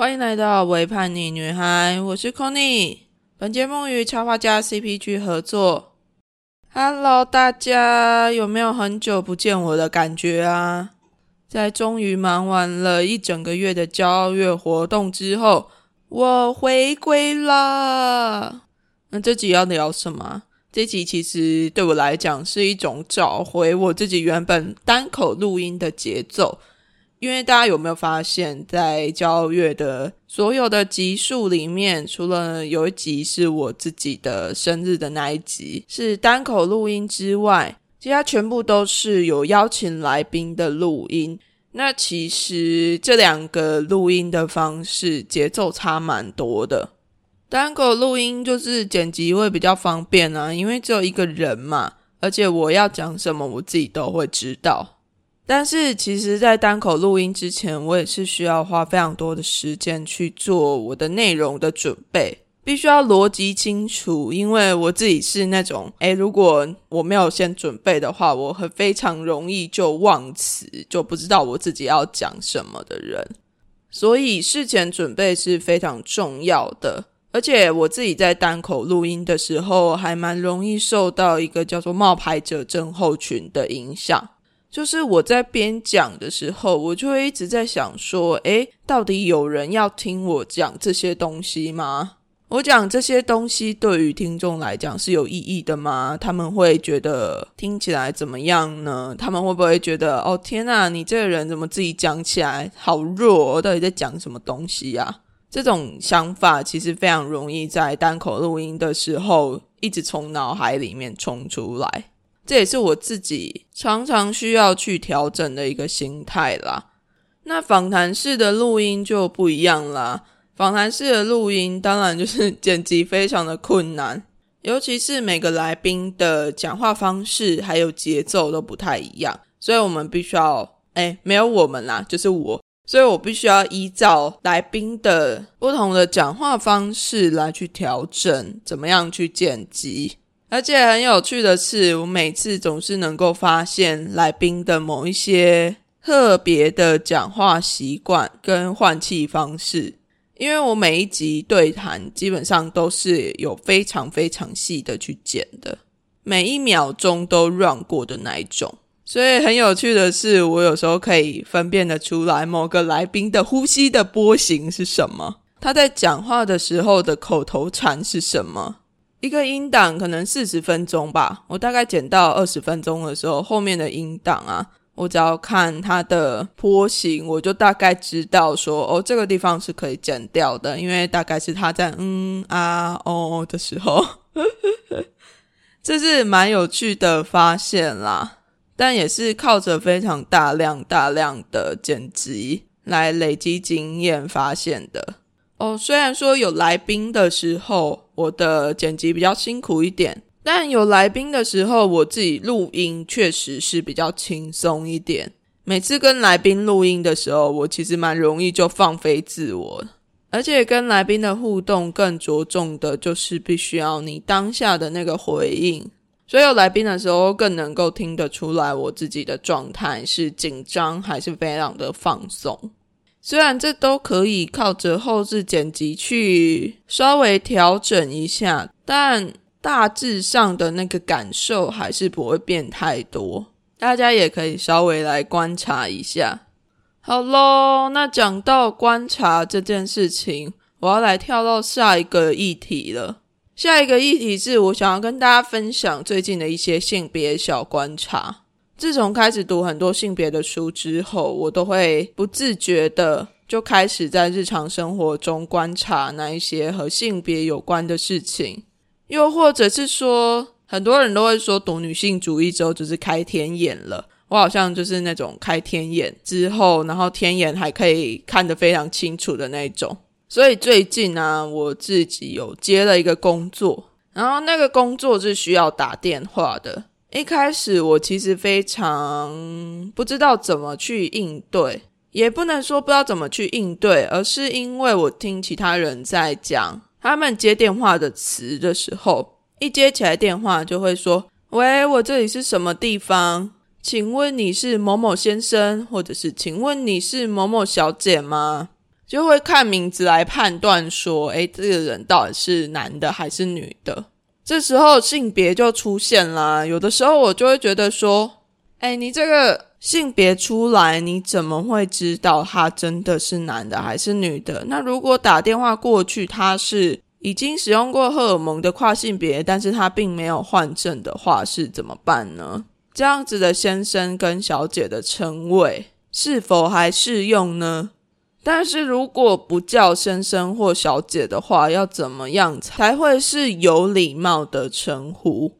欢迎来到微叛逆女孩，我是 Conny。本节目与插画家 CPG 合作。Hello，大家有没有很久不见我的感觉啊？在终于忙完了一整个月的骄傲月活动之后，我回归啦。那这集要聊什么？这集其实对我来讲是一种找回我自己原本单口录音的节奏。因为大家有没有发现，在交月的所有的集数里面，除了有一集是我自己的生日的那一集是单口录音之外，其他全部都是有邀请来宾的录音。那其实这两个录音的方式节奏差蛮多的。单口录音就是剪辑会比较方便啊，因为只有一个人嘛，而且我要讲什么，我自己都会知道。但是其实，在单口录音之前，我也是需要花非常多的时间去做我的内容的准备，必须要逻辑清楚。因为我自己是那种，诶，如果我没有先准备的话，我会非常容易就忘词，就不知道我自己要讲什么的人。所以事前准备是非常重要的。而且我自己在单口录音的时候，还蛮容易受到一个叫做冒牌者症候群的影响。就是我在边讲的时候，我就会一直在想说，诶，到底有人要听我讲这些东西吗？我讲这些东西对于听众来讲是有意义的吗？他们会觉得听起来怎么样呢？他们会不会觉得，哦天呐，你这个人怎么自己讲起来好弱？到底在讲什么东西呀？这种想法其实非常容易在单口录音的时候一直从脑海里面冲出来。这也是我自己常常需要去调整的一个心态啦。那访谈式的录音就不一样啦。访谈式的录音当然就是剪辑非常的困难，尤其是每个来宾的讲话方式还有节奏都不太一样，所以我们必须要，哎，没有我们啦，就是我，所以我必须要依照来宾的不同的讲话方式来去调整，怎么样去剪辑。而且很有趣的是，我每次总是能够发现来宾的某一些特别的讲话习惯跟换气方式，因为我每一集对谈基本上都是有非常非常细的去剪的，每一秒钟都 run 过的那一种。所以很有趣的是，我有时候可以分辨得出来某个来宾的呼吸的波形是什么，他在讲话的时候的口头禅是什么。一个音档可能四十分钟吧，我大概剪到二十分钟的时候，后面的音档啊，我只要看它的波形，我就大概知道说，哦，这个地方是可以剪掉的，因为大概是他在嗯啊哦的时候，这是蛮有趣的发现啦，但也是靠着非常大量大量的剪辑来累积经验发现的。哦，虽然说有来宾的时候。我的剪辑比较辛苦一点，但有来宾的时候，我自己录音确实是比较轻松一点。每次跟来宾录音的时候，我其实蛮容易就放飞自我，而且跟来宾的互动更着重的就是必须要你当下的那个回应。所以有来宾的时候，更能够听得出来我自己的状态是紧张还是非常的放松。虽然这都可以靠着后置剪辑去稍微调整一下，但大致上的那个感受还是不会变太多。大家也可以稍微来观察一下。好喽，那讲到观察这件事情，我要来跳到下一个议题了。下一个议题是我想要跟大家分享最近的一些性别小观察。自从开始读很多性别的书之后，我都会不自觉的就开始在日常生活中观察那一些和性别有关的事情，又或者是说，很多人都会说读女性主义之后就是开天眼了。我好像就是那种开天眼之后，然后天眼还可以看得非常清楚的那种。所以最近呢，我自己有接了一个工作，然后那个工作是需要打电话的。一开始我其实非常不知道怎么去应对，也不能说不知道怎么去应对，而是因为我听其他人在讲他们接电话的词的时候，一接起来电话就会说：“喂，我这里是什么地方？请问你是某某先生，或者是请问你是某某小姐吗？”就会看名字来判断说，诶，这个人到底是男的还是女的。这时候性别就出现啦。有的时候我就会觉得说，诶，你这个性别出来，你怎么会知道他真的是男的还是女的？那如果打电话过去，他是已经使用过荷尔蒙的跨性别，但是他并没有换证的话，是怎么办呢？这样子的先生跟小姐的称谓是否还适用呢？但是如果不叫先生或小姐的话，要怎么样才会是有礼貌的称呼？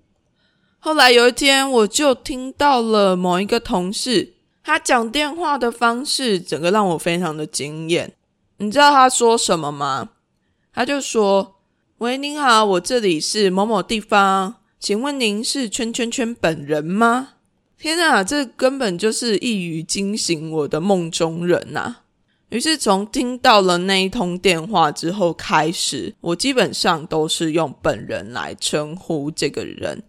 后来有一天，我就听到了某一个同事，他讲电话的方式，整个让我非常的惊艳。你知道他说什么吗？他就说：“喂，您好，我这里是某某地方，请问您是圈圈圈本人吗？”天啊，这根本就是一语惊醒我的梦中人呐！于是从听到了那一通电话之后开始，我基本上都是用本人来称呼这个人。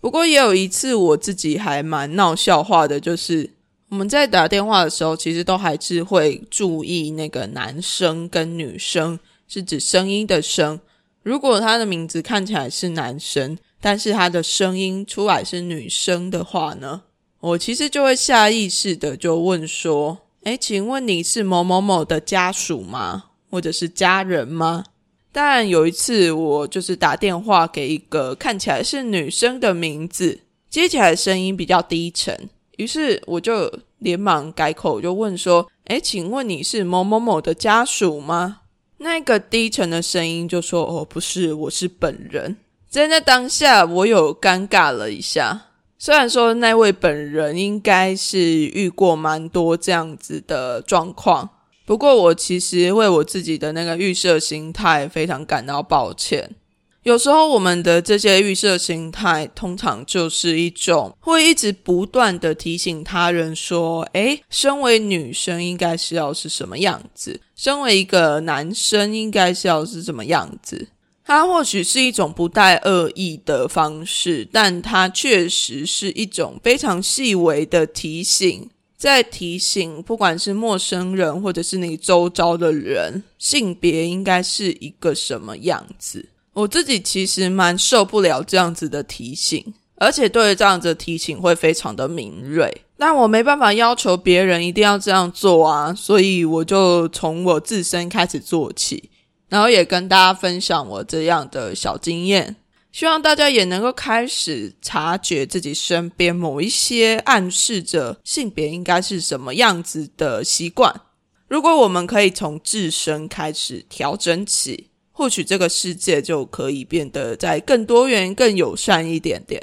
不过也有一次我自己还蛮闹笑话的，就是我们在打电话的时候，其实都还是会注意那个男生跟女生，是指声音的声。如果他的名字看起来是男生，但是他的声音出来是女生的话呢，我其实就会下意识的就问说。哎，请问你是某某某的家属吗？或者是家人吗？但，有一次我就是打电话给一个看起来是女生的名字，接起来声音比较低沉，于是我就连忙改口，就问说：“哎，请问你是某某某的家属吗？”那个低沉的声音就说：“哦，不是，我是本人。”在那当下，我有尴尬了一下。虽然说那位本人应该是遇过蛮多这样子的状况，不过我其实为我自己的那个预设心态非常感到抱歉。有时候我们的这些预设心态，通常就是一种会一直不断的提醒他人说：“诶，身为女生应该是要是什么样子，身为一个男生应该是要是什么样子。”它或许是一种不带恶意的方式，但它确实是一种非常细微的提醒，在提醒不管是陌生人或者是你周遭的人，性别应该是一个什么样子。我自己其实蛮受不了这样子的提醒，而且对这样子的提醒会非常的敏锐，但我没办法要求别人一定要这样做啊，所以我就从我自身开始做起。然后也跟大家分享我这样的小经验，希望大家也能够开始察觉自己身边某一些暗示着性别应该是什么样子的习惯。如果我们可以从自身开始调整起，或许这个世界就可以变得在更多元、更友善一点点。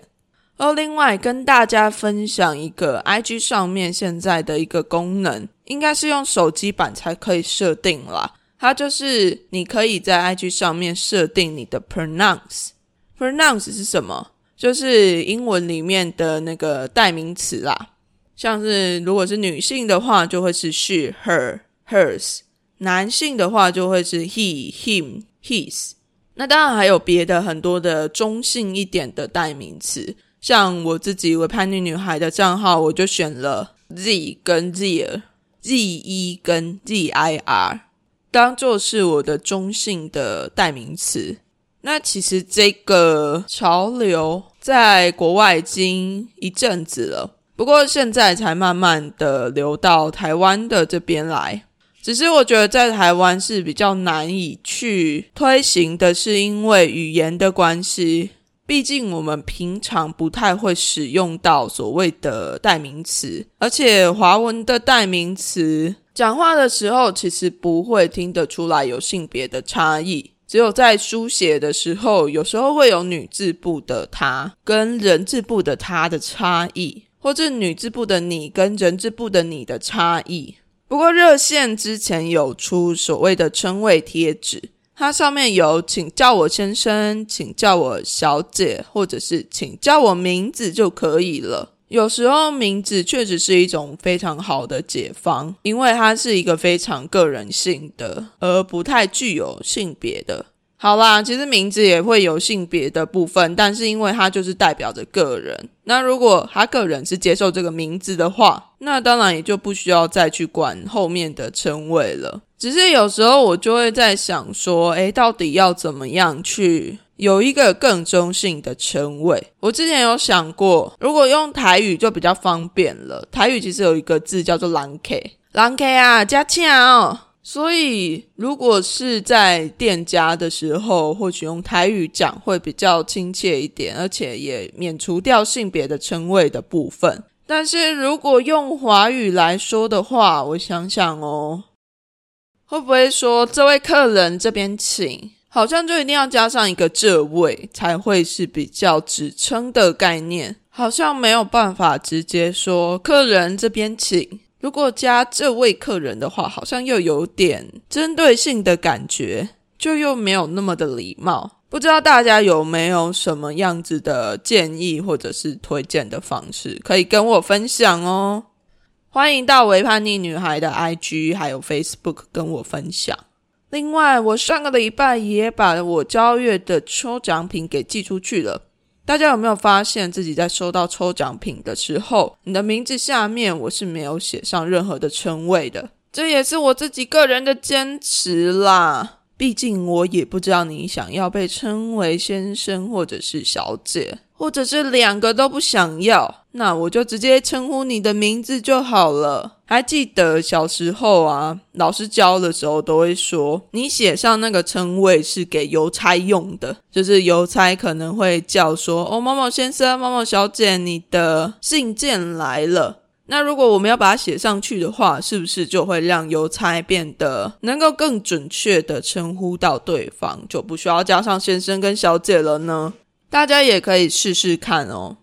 而另外跟大家分享一个 IG 上面现在的一个功能，应该是用手机版才可以设定啦。它就是你可以在 IG 上面设定你的 pronounce，pronounce 是什么？就是英文里面的那个代名词啦。像是如果是女性的话，就会是 she、her、hers；男性的话就会是 he、him、his。那当然还有别的很多的中性一点的代名词，像我自己为叛逆女孩的账号，我就选了 z 跟 zir，z e 跟 z i r。当做是我的中性的代名词。那其实这个潮流在国外已经一阵子了，不过现在才慢慢的流到台湾的这边来。只是我觉得在台湾是比较难以去推行的，是因为语言的关系。毕竟我们平常不太会使用到所谓的代名词，而且华文的代名词。讲话的时候，其实不会听得出来有性别的差异，只有在书写的时候，有时候会有女字部的“她”跟人字部的“她”的差异，或者女字部的“你”跟人字部的“你”的差异。不过热线之前有出所谓的称谓贴纸，它上面有“请叫我先生”“请叫我小姐”或者是“请叫我名字”就可以了。有时候名字确实是一种非常好的解方，因为它是一个非常个人性的，而不太具有性别的。好啦，其实名字也会有性别的部分，但是因为它就是代表着个人。那如果他个人是接受这个名字的话，那当然也就不需要再去管后面的称谓了。只是有时候我就会在想说，诶，到底要怎么样去有一个更中性的称谓？我之前有想过，如果用台语就比较方便了。台语其实有一个字叫做“狼 K”，狼 K 啊，加钱哦。所以，如果是在店家的时候，或许用台语讲会比较亲切一点，而且也免除掉性别的称谓的部分。但是如果用华语来说的话，我想想哦，会不会说这位客人这边请，好像就一定要加上一个这位才会是比较指称的概念，好像没有办法直接说客人这边请。如果加这位客人的话，好像又有点针对性的感觉，就又没有那么的礼貌。不知道大家有没有什么样子的建议或者是推荐的方式，可以跟我分享哦。欢迎到维叛逆女孩的 IG 还有 Facebook 跟我分享。另外，我上个礼拜也把我交月的抽奖品给寄出去了。大家有没有发现自己在收到抽奖品的时候，你的名字下面我是没有写上任何的称谓的？这也是我自己个人的坚持啦。毕竟我也不知道你想要被称为先生或者是小姐。或者是两个都不想要，那我就直接称呼你的名字就好了。还记得小时候啊，老师教的时候都会说，你写上那个称谓是给邮差用的，就是邮差可能会叫说：“哦，某某先生、某某小姐，你的信件来了。”那如果我们要把它写上去的话，是不是就会让邮差变得能够更准确的称呼到对方，就不需要加上先生跟小姐了呢？大家也可以试试看哦。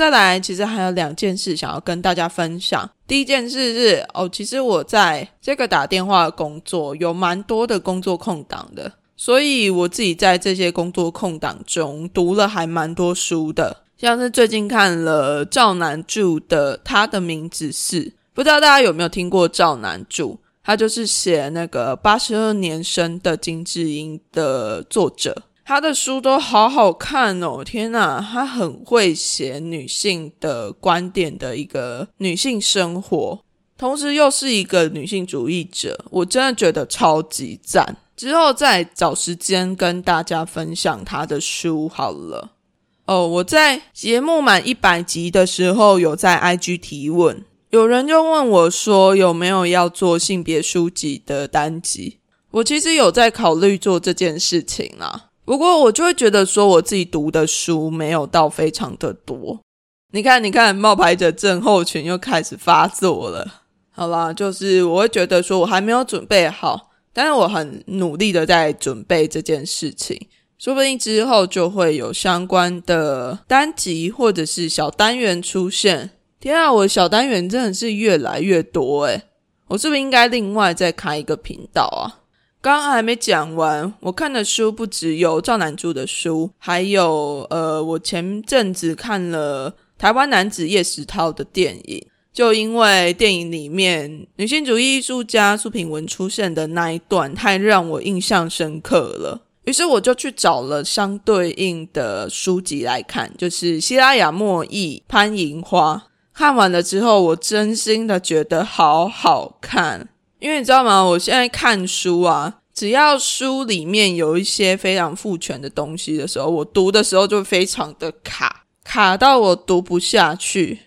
再来，其实还有两件事想要跟大家分享。第一件事是哦，其实我在这个打电话工作有蛮多的工作空档的，所以我自己在这些工作空档中读了还蛮多书的。像是最近看了赵南柱的《他的名字是》，不知道大家有没有听过赵南柱？他就是写那个八十二年生的金智英的作者。他的书都好好看哦！天哪，他很会写女性的观点的一个女性生活，同时又是一个女性主义者，我真的觉得超级赞。之后再找时间跟大家分享他的书好了。哦，我在节目满一百集的时候有在 IG 提问，有人就问我说有没有要做性别书籍的单集，我其实有在考虑做这件事情啦。不过我就会觉得说，我自己读的书没有到非常的多。你看，你看，冒牌者症候群又开始发作了。好啦，就是我会觉得说我还没有准备好，但是我很努力的在准备这件事情。说不定之后就会有相关的单集或者是小单元出现。天啊，我小单元真的是越来越多诶我是不是应该另外再开一个频道啊？刚刚还没讲完，我看的书不只有赵南柱的书，还有呃，我前阵子看了台湾男子叶石涛的电影，就因为电影里面女性主义艺术家苏品文出现的那一段太让我印象深刻了，于是我就去找了相对应的书籍来看，就是希拉雅莫译《潘银花》，看完了之后，我真心的觉得好好看。因为你知道吗？我现在看书啊，只要书里面有一些非常父权的东西的时候，我读的时候就非常的卡，卡到我读不下去。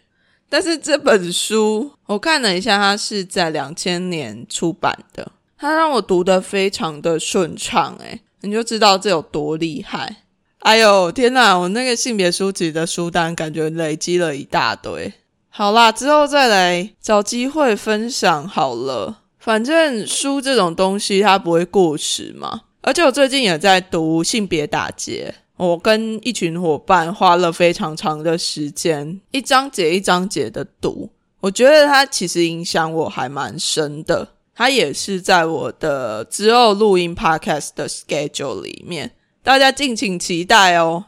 但是这本书我看了一下，它是在两千年出版的，它让我读的非常的顺畅，诶你就知道这有多厉害。哎呦天哪，我那个性别书籍的书单感觉累积了一大堆。好啦，之后再来找机会分享好了。反正书这种东西它不会过时嘛，而且我最近也在读性别打劫，我跟一群伙伴花了非常长的时间，一章节一章节的读，我觉得它其实影响我还蛮深的，它也是在我的之后录音 podcast 的 schedule 里面，大家敬请期待哦。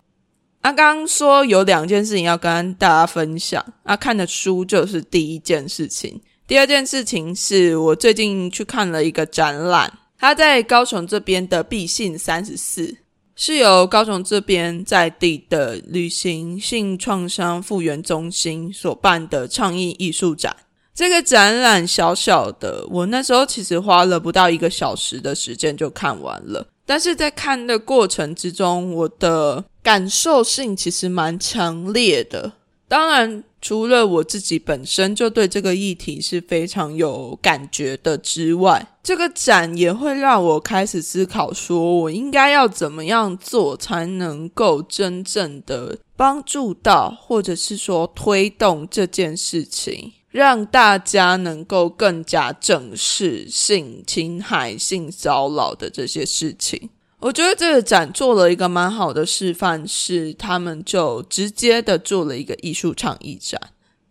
阿刚说有两件事情要跟大家分享，啊，看的书就是第一件事情。第二件事情是我最近去看了一个展览，它在高雄这边的必信三十四，是由高雄这边在地的旅行性创伤复原中心所办的倡议艺术展。这个展览小小的，我那时候其实花了不到一个小时的时间就看完了。但是在看的过程之中，我的感受性其实蛮强烈的。当然，除了我自己本身就对这个议题是非常有感觉的之外，这个展也会让我开始思考，说我应该要怎么样做才能够真正的帮助到，或者是说推动这件事情。让大家能够更加正视性侵害、性骚扰的这些事情，我觉得这个展做了一个蛮好的示范，是他们就直接的做了一个艺术创意展，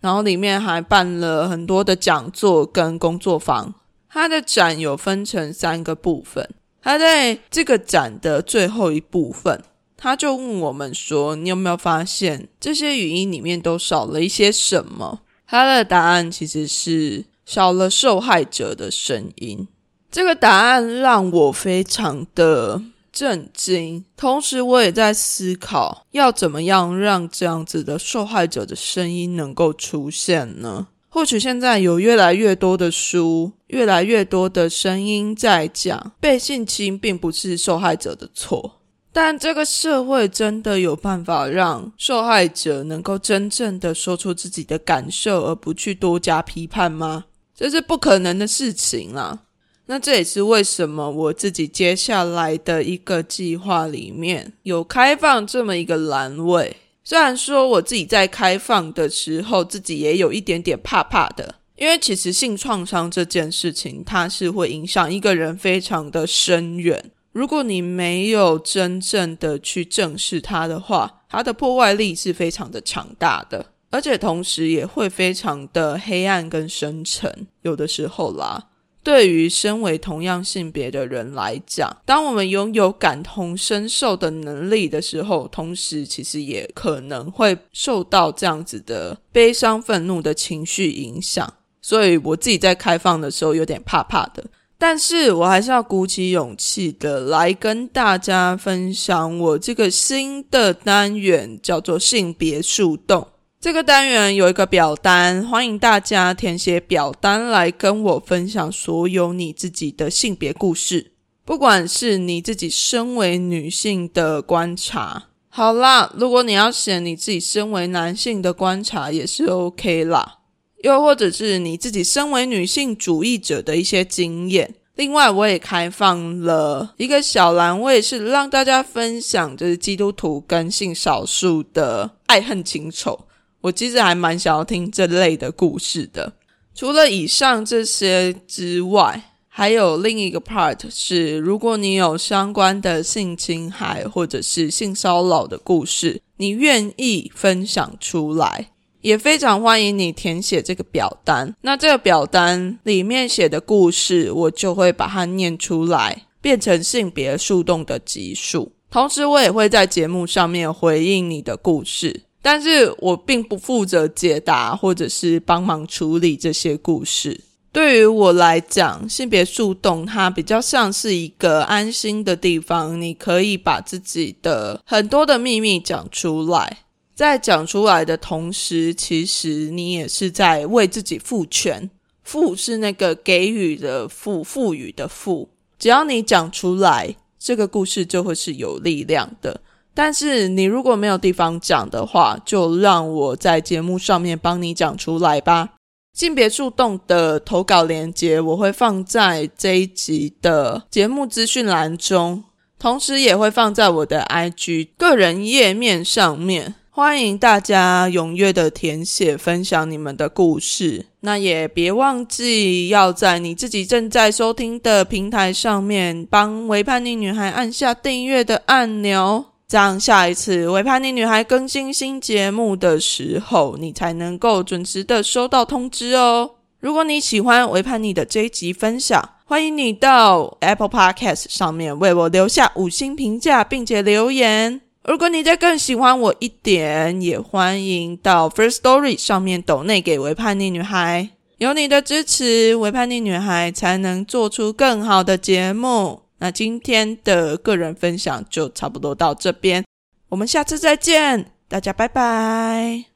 然后里面还办了很多的讲座跟工作坊。它的展有分成三个部分，它在这个展的最后一部分，他就问我们说：“你有没有发现这些语音里面都少了一些什么？”他的答案其实是少了受害者的声音。这个答案让我非常的震惊，同时我也在思考，要怎么样让这样子的受害者的声音能够出现呢？或许现在有越来越多的书，越来越多的声音在讲，被性侵并不是受害者的错。但这个社会真的有办法让受害者能够真正的说出自己的感受，而不去多加批判吗？这是不可能的事情啊！那这也是为什么我自己接下来的一个计划里面有开放这么一个栏位。虽然说我自己在开放的时候，自己也有一点点怕怕的，因为其实性创伤这件事情，它是会影响一个人非常的深远。如果你没有真正的去正视它的话，它的破坏力是非常的强大的，而且同时也会非常的黑暗跟深沉。有的时候啦，对于身为同样性别的人来讲，当我们拥有感同身受的能力的时候，同时其实也可能会受到这样子的悲伤、愤怒的情绪影响。所以我自己在开放的时候有点怕怕的。但是我还是要鼓起勇气的来跟大家分享我这个新的单元，叫做性别树洞。这个单元有一个表单，欢迎大家填写表单来跟我分享所有你自己的性别故事，不管是你自己身为女性的观察，好啦，如果你要写你自己身为男性的观察也是 OK 啦。又或者是你自己身为女性主义者的一些经验。另外，我也开放了一个小栏位，是让大家分享，就是基督徒跟性少数的爱恨情仇。我其实还蛮想要听这类的故事的。除了以上这些之外，还有另一个 part 是，如果你有相关的性侵害或者是性骚扰的故事，你愿意分享出来。也非常欢迎你填写这个表单。那这个表单里面写的故事，我就会把它念出来，变成性别树洞的集数。同时，我也会在节目上面回应你的故事，但是我并不负责解答或者是帮忙处理这些故事。对于我来讲，性别树洞它比较像是一个安心的地方，你可以把自己的很多的秘密讲出来。在讲出来的同时，其实你也是在为自己赋权。赋是那个给予的赋，赋予的赋。只要你讲出来，这个故事就会是有力量的。但是你如果没有地方讲的话，就让我在节目上面帮你讲出来吧。性别树洞的投稿链接我会放在这一集的节目资讯栏中，同时也会放在我的 IG 个人页面上面。欢迎大家踊跃的填写分享你们的故事，那也别忘记要在你自己正在收听的平台上面帮维叛逆女孩按下订阅的按钮，这样下一次维叛逆女孩更新新节目的时候，你才能够准时的收到通知哦。如果你喜欢维叛逆的这一集分享，欢迎你到 Apple Podcast 上面为我留下五星评价，并且留言。如果你再更喜欢我一点，也欢迎到 First Story 上面抖内给为叛逆女孩。有你的支持，维叛逆女孩才能做出更好的节目。那今天的个人分享就差不多到这边，我们下次再见，大家拜拜。